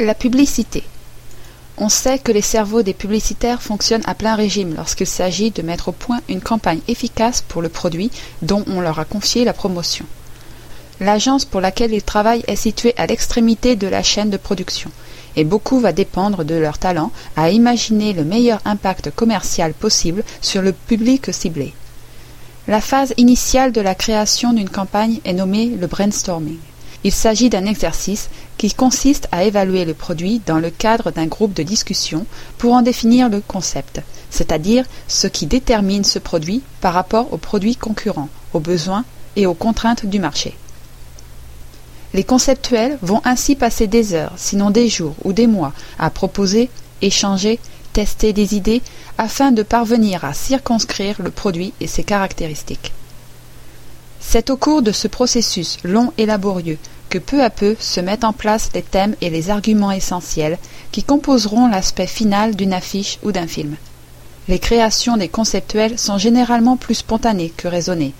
La publicité. On sait que les cerveaux des publicitaires fonctionnent à plein régime lorsqu'il s'agit de mettre au point une campagne efficace pour le produit dont on leur a confié la promotion. L'agence pour laquelle ils travaillent est située à l'extrémité de la chaîne de production, et beaucoup va dépendre de leur talent à imaginer le meilleur impact commercial possible sur le public ciblé. La phase initiale de la création d'une campagne est nommée le brainstorming. Il s'agit d'un exercice qui consiste à évaluer le produit dans le cadre d'un groupe de discussion pour en définir le concept, c'est-à-dire ce qui détermine ce produit par rapport aux produits concurrents, aux besoins et aux contraintes du marché. Les conceptuels vont ainsi passer des heures, sinon des jours ou des mois, à proposer, échanger, tester des idées afin de parvenir à circonscrire le produit et ses caractéristiques. C'est au cours de ce processus long et laborieux que peu à peu se mettent en place les thèmes et les arguments essentiels qui composeront l'aspect final d'une affiche ou d'un film. Les créations des conceptuels sont généralement plus spontanées que raisonnées.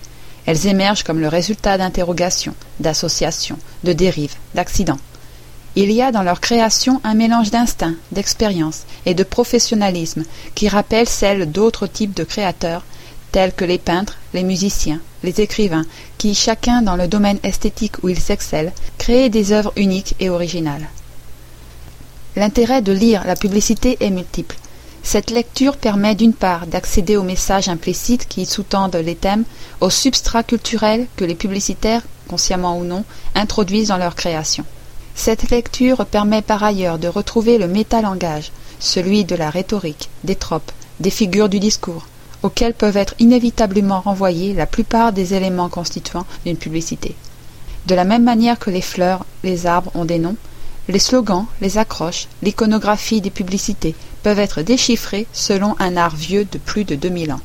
Elles émergent comme le résultat d'interrogations, d'associations, de dérives, d'accidents. Il y a dans leur création un mélange d'instinct, d'expérience et de professionnalisme qui rappelle celle d'autres types de créateurs tels que les peintres, les musiciens, les écrivains, qui, chacun dans le domaine esthétique où ils excellent, créent des œuvres uniques et originales. L'intérêt de lire la publicité est multiple. Cette lecture permet d'une part d'accéder aux messages implicites qui sous-tendent les thèmes, aux substrats culturels que les publicitaires, consciemment ou non, introduisent dans leur création. Cette lecture permet par ailleurs de retrouver le métalangage, celui de la rhétorique, des tropes, des figures du discours, auxquels peuvent être inévitablement renvoyés la plupart des éléments constituants d'une publicité. De la même manière que les fleurs, les arbres ont des noms, les slogans, les accroches, l'iconographie des publicités peuvent être déchiffrés selon un art vieux de plus de deux mille ans.